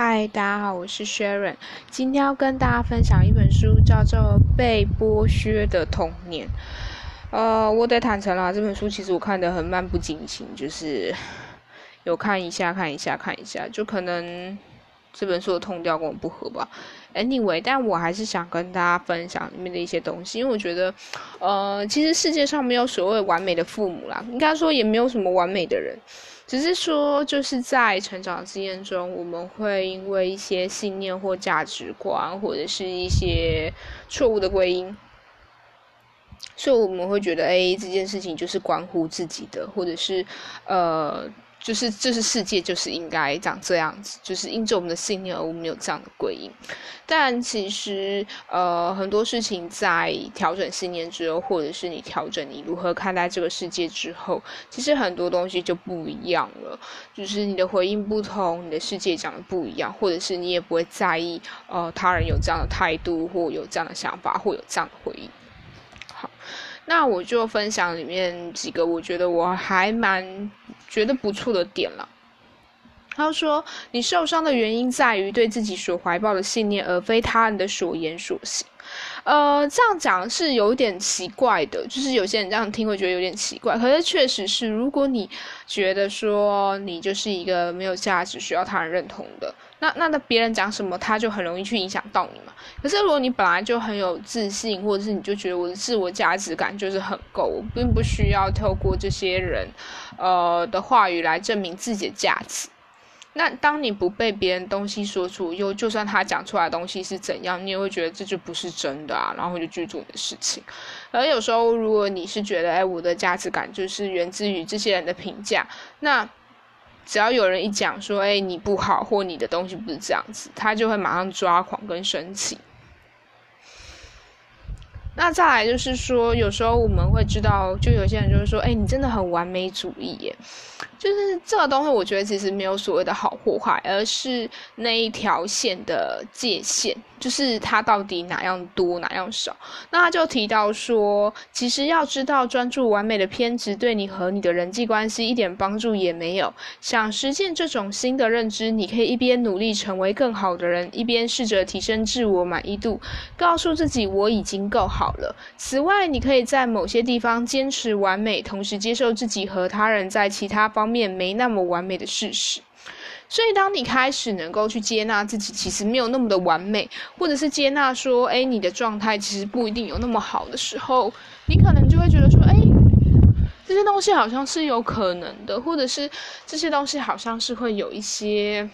嗨，大家好，我是 Sharon，今天要跟大家分享一本书，叫做《被剥削的童年》。呃，我得坦诚啦，这本书其实我看的很漫不经心，就是有看一下、看一下、看一下，就可能这本书的痛调跟我不合吧。Anyway，但我还是想跟大家分享里面的一些东西，因为我觉得，呃，其实世界上没有所谓完美的父母啦，应该说也没有什么完美的人。只是说，就是在成长经验中，我们会因为一些信念或价值观，或者是一些错误的归因，所以我们会觉得，哎，这件事情就是关乎自己的，或者是，呃。就是，就是世界就是应该长这样子，就是因着我们的信念而我们有这样的归因。但其实，呃，很多事情在调整信念之后，或者是你调整你如何看待这个世界之后，其实很多东西就不一样了。就是你的回应不同，你的世界长得不一样，或者是你也不会在意，呃，他人有这样的态度，或有这样的想法，或有这样的回应。好。那我就分享里面几个我觉得我还蛮觉得不错的点了。他说：“你受伤的原因在于对自己所怀抱的信念，而非他人的所言所行。”呃，这样讲是有点奇怪的，就是有些人这样听会觉得有点奇怪。可是确实是，如果你觉得说你就是一个没有价值、需要他人认同的。那那那别人讲什么，他就很容易去影响到你嘛。可是如果你本来就很有自信，或者是你就觉得我的自我价值感就是很够，我并不需要透过这些人，呃的话语来证明自己的价值。那当你不被别人东西说出，又，就算他讲出来东西是怎样，你也会觉得这就不是真的啊，然后就去做你的事情。而有时候，如果你是觉得，哎，我的价值感就是源自于这些人的评价，那。只要有人一讲说，哎，你不好，或你的东西不是这样子，他就会马上抓狂跟生气。那再来就是说，有时候我们会知道，就有些人就是说，哎，你真的很完美主义耶。就是这个东西，我觉得其实没有所谓的好或坏，而是那一条线的界限，就是它到底哪样多哪样少。那他就提到说，其实要知道专注完美的偏执对你和你的人际关系一点帮助也没有。想实践这种新的认知，你可以一边努力成为更好的人，一边试着提升自我满意度，告诉自己我已经够好好了。此外，你可以在某些地方坚持完美，同时接受自己和他人在其他方。面没那么完美的事实，所以当你开始能够去接纳自己其实没有那么的完美，或者是接纳说，哎，你的状态其实不一定有那么好的时候，你可能就会觉得说，哎，这些东西好像是有可能的，或者是这些东西好像是会有一些。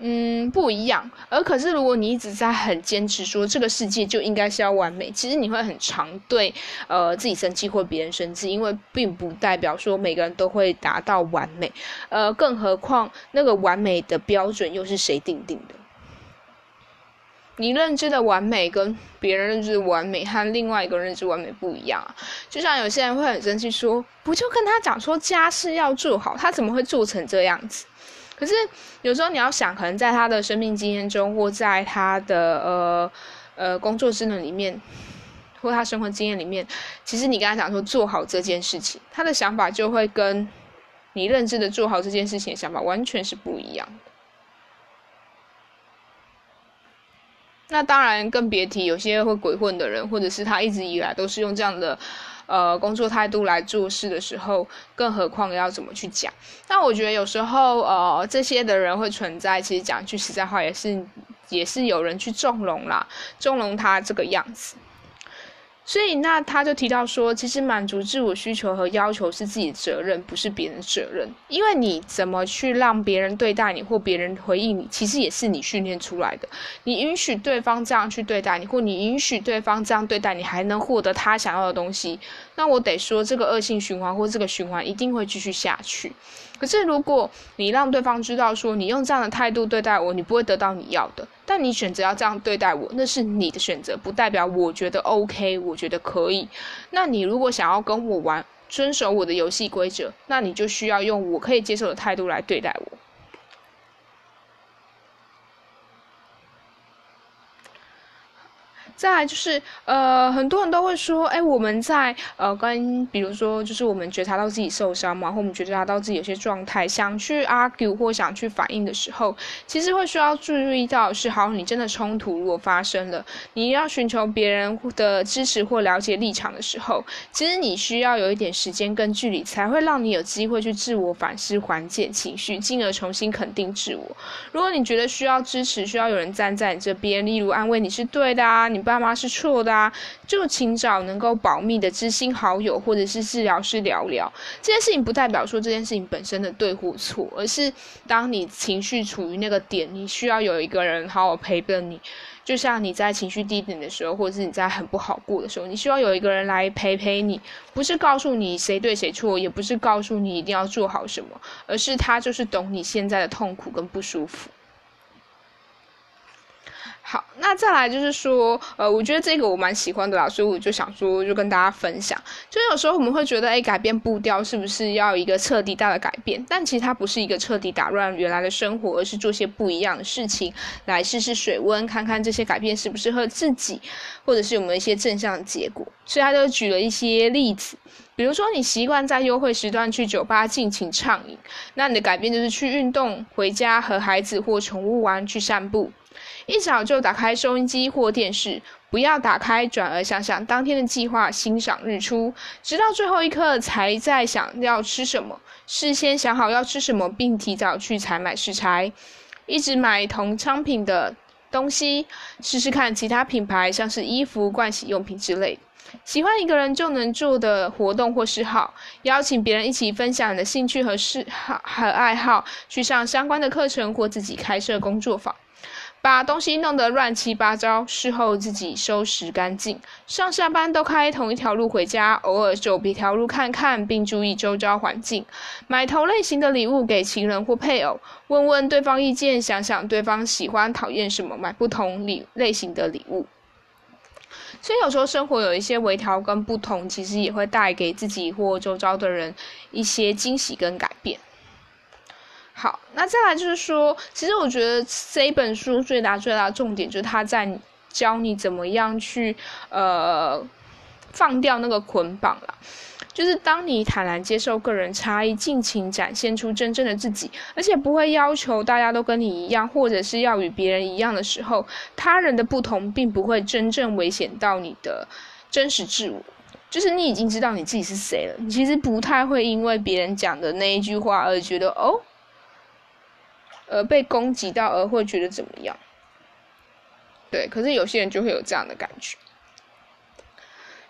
嗯，不一样。而可是，如果你一直在很坚持说这个世界就应该是要完美，其实你会很常对呃自己生气或别人生气，因为并不代表说每个人都会达到完美。呃，更何况那个完美的标准又是谁定定的？你认知的完美跟别人认知的完美和另外一个认知完美不一样啊。就像有些人会很生气说，不就跟他讲说家事要做好，他怎么会做成这样子？可是有时候你要想，可能在他的生命经验中，或在他的呃呃工作职能里面，或他生活经验里面，其实你跟他讲说做好这件事情，他的想法就会跟你认知的做好这件事情的想法完全是不一样的。那当然更别提有些会鬼混的人，或者是他一直以来都是用这样的。呃，工作态度来做事的时候，更何况要怎么去讲？那我觉得有时候，呃，这些的人会存在。其实讲句实在话，也是也是有人去纵容啦，纵容他这个样子。所以，那他就提到说，其实满足自我需求和要求是自己的责任，不是别人的责任。因为你怎么去让别人对待你，或别人回应你，其实也是你训练出来的。你允许对方这样去对待你，或你允许对方这样对待你，还能获得他想要的东西，那我得说，这个恶性循环或这个循环一定会继续下去。可是，如果你让对方知道说，你用这样的态度对待我，你不会得到你要的。但你选择要这样对待我，那是你的选择，不代表我觉得 OK，我觉得可以。那你如果想要跟我玩，遵守我的游戏规则，那你就需要用我可以接受的态度来对待我。再来就是呃，很多人都会说，哎，我们在呃跟比如说就是我们觉察到自己受伤嘛，或我们觉察到自己有些状态，想去 argue 或想去反应的时候，其实会需要注意到是，好，你真的冲突如果发生了，你要寻求别人的支持或了解立场的时候，其实你需要有一点时间跟距离，才会让你有机会去自我反思、缓解情绪，进而重新肯定自我。如果你觉得需要支持，需要有人站在你这边，例如安慰你是对的啊，你爸妈是错的啊，就请找能够保密的知心好友或者是治疗师聊聊。这件事情不代表说这件事情本身的对或错，而是当你情绪处于那个点，你需要有一个人好好陪伴你。就像你在情绪低点的时候，或者是你在很不好过的时候，你需要有一个人来陪陪你，不是告诉你谁对谁错，也不是告诉你一定要做好什么，而是他就是懂你现在的痛苦跟不舒服。好，那再来就是说，呃，我觉得这个我蛮喜欢的啦，所以我就想说，就跟大家分享。就有时候我们会觉得，哎，改变步调是不是要一个彻底大的改变？但其实它不是一个彻底打乱原来的生活，而是做些不一样的事情，来试试水温，看看这些改变适不适合自己，或者是有没有一些正向的结果。所以他就举了一些例子，比如说你习惯在优惠时段去酒吧尽情畅饮，那你的改变就是去运动，回家和孩子或宠物玩，去散步。一早就打开收音机或电视，不要打开，转而想想当天的计划，欣赏日出，直到最后一刻才在想要吃什么。事先想好要吃什么，并提早去采买食材。一直买同商品的东西，试试看其他品牌，像是衣服、盥洗用品之类。喜欢一个人就能做的活动或嗜好，邀请别人一起分享你的兴趣和嗜好和爱好，去上相关的课程或自己开设工作坊。把东西弄得乱七八糟，事后自己收拾干净。上下班都开同一条路回家，偶尔走别条路看看，并注意周遭环境。买同类型的礼物给情人或配偶，问问对方意见，想想对方喜欢讨厌什么，买不同礼类型的礼物。所以有时候生活有一些微调跟不同，其实也会带给自己或周遭的人一些惊喜跟感。好，那再来就是说，其实我觉得这一本书最大最大的重点就是他在教你怎么样去呃放掉那个捆绑啦。就是当你坦然接受个人差异，尽情展现出真正的自己，而且不会要求大家都跟你一样，或者是要与别人一样的时候，他人的不同并不会真正危险到你的真实自我。就是你已经知道你自己是谁了，你其实不太会因为别人讲的那一句话而觉得哦。而被攻击到而会觉得怎么样？对，可是有些人就会有这样的感觉，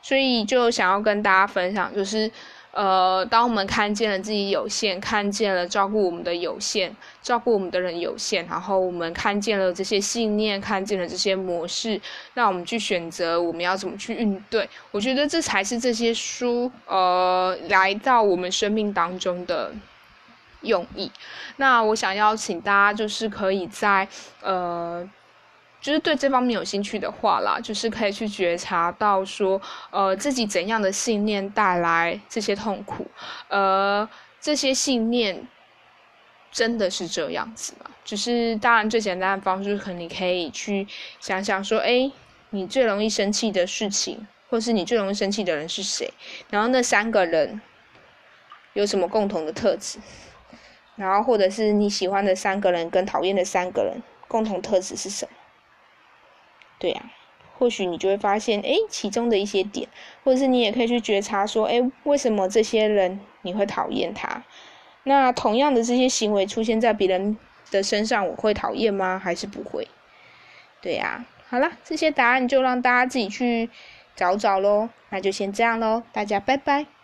所以就想要跟大家分享，就是呃，当我们看见了自己有限，看见了照顾我们的有限，照顾我们的人有限，然后我们看见了这些信念，看见了这些模式，那我们去选择我们要怎么去应对。我觉得这才是这些书呃来到我们生命当中的。用意，那我想邀请大家，就是可以在呃，就是对这方面有兴趣的话啦，就是可以去觉察到说，呃，自己怎样的信念带来这些痛苦，呃，这些信念真的是这样子吗？就是当然最简单的方式，可能你可以去想想说，哎，你最容易生气的事情，或是你最容易生气的人是谁？然后那三个人有什么共同的特质？然后，或者是你喜欢的三个人跟讨厌的三个人共同特质是什么？对呀，或许你就会发现，哎，其中的一些点，或者是你也可以去觉察说，哎，为什么这些人你会讨厌他？那同样的这些行为出现在别人的身上，我会讨厌吗？还是不会？对呀，好了，这些答案就让大家自己去找找喽。那就先这样喽，大家拜拜。